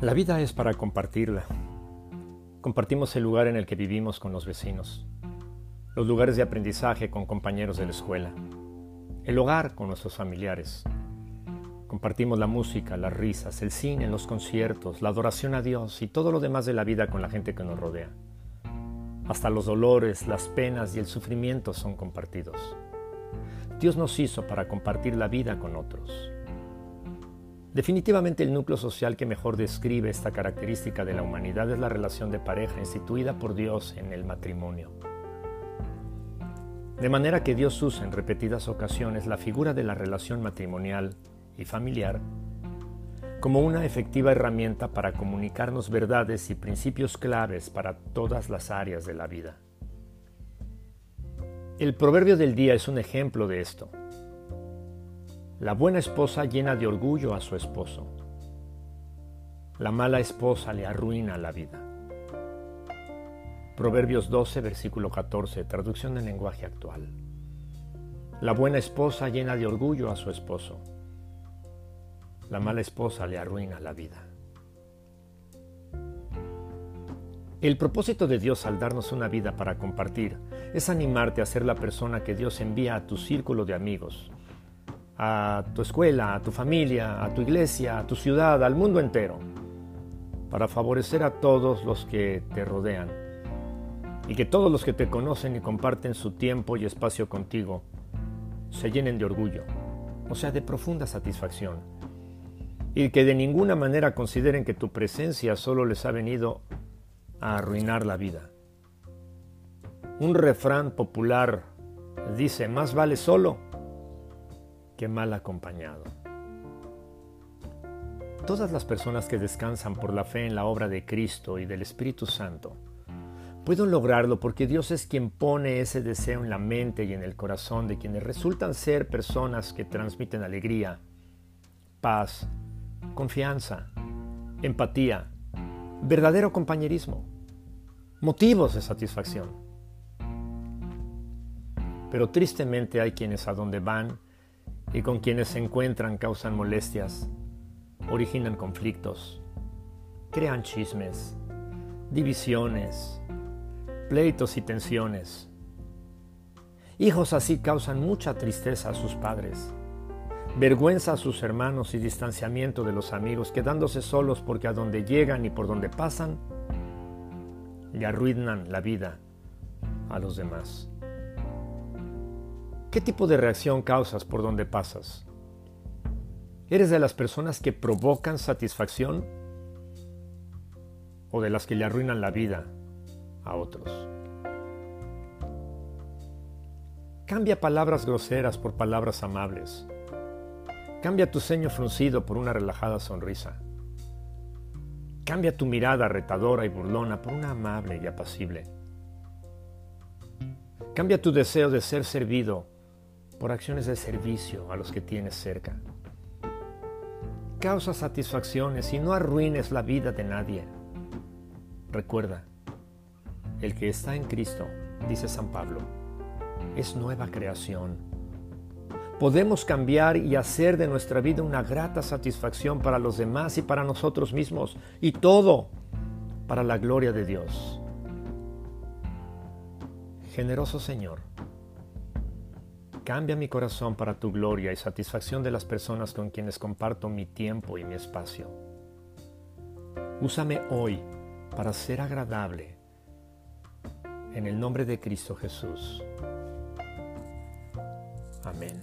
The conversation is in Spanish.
La vida es para compartirla. Compartimos el lugar en el que vivimos con los vecinos, los lugares de aprendizaje con compañeros de la escuela, el hogar con nuestros familiares. Compartimos la música, las risas, el cine, los conciertos, la adoración a Dios y todo lo demás de la vida con la gente que nos rodea. Hasta los dolores, las penas y el sufrimiento son compartidos. Dios nos hizo para compartir la vida con otros. Definitivamente el núcleo social que mejor describe esta característica de la humanidad es la relación de pareja instituida por Dios en el matrimonio. De manera que Dios usa en repetidas ocasiones la figura de la relación matrimonial y familiar como una efectiva herramienta para comunicarnos verdades y principios claves para todas las áreas de la vida. El proverbio del día es un ejemplo de esto. La buena esposa llena de orgullo a su esposo. La mala esposa le arruina la vida. Proverbios 12, versículo 14, traducción del lenguaje actual. La buena esposa llena de orgullo a su esposo. La mala esposa le arruina la vida. El propósito de Dios al darnos una vida para compartir es animarte a ser la persona que Dios envía a tu círculo de amigos, a tu escuela, a tu familia, a tu iglesia, a tu ciudad, al mundo entero, para favorecer a todos los que te rodean y que todos los que te conocen y comparten su tiempo y espacio contigo se llenen de orgullo, o sea, de profunda satisfacción, y que de ninguna manera consideren que tu presencia solo les ha venido a arruinar la vida. Un refrán popular dice, más vale solo que mal acompañado. Todas las personas que descansan por la fe en la obra de Cristo y del Espíritu Santo pueden lograrlo porque Dios es quien pone ese deseo en la mente y en el corazón de quienes resultan ser personas que transmiten alegría, paz, confianza, empatía, verdadero compañerismo, motivos de satisfacción. Pero tristemente hay quienes a donde van y con quienes se encuentran causan molestias, originan conflictos, crean chismes, divisiones, pleitos y tensiones. Hijos así causan mucha tristeza a sus padres, vergüenza a sus hermanos y distanciamiento de los amigos, quedándose solos porque a donde llegan y por donde pasan, le arruinan la vida a los demás. ¿Qué tipo de reacción causas por donde pasas? ¿Eres de las personas que provocan satisfacción o de las que le arruinan la vida a otros? Cambia palabras groseras por palabras amables. Cambia tu ceño fruncido por una relajada sonrisa. Cambia tu mirada retadora y burlona por una amable y apacible. Cambia tu deseo de ser servido por acciones de servicio a los que tienes cerca. Causa satisfacciones y no arruines la vida de nadie. Recuerda, el que está en Cristo, dice San Pablo, es nueva creación. Podemos cambiar y hacer de nuestra vida una grata satisfacción para los demás y para nosotros mismos, y todo para la gloria de Dios. Generoso Señor, Cambia mi corazón para tu gloria y satisfacción de las personas con quienes comparto mi tiempo y mi espacio. Úsame hoy para ser agradable. En el nombre de Cristo Jesús. Amén.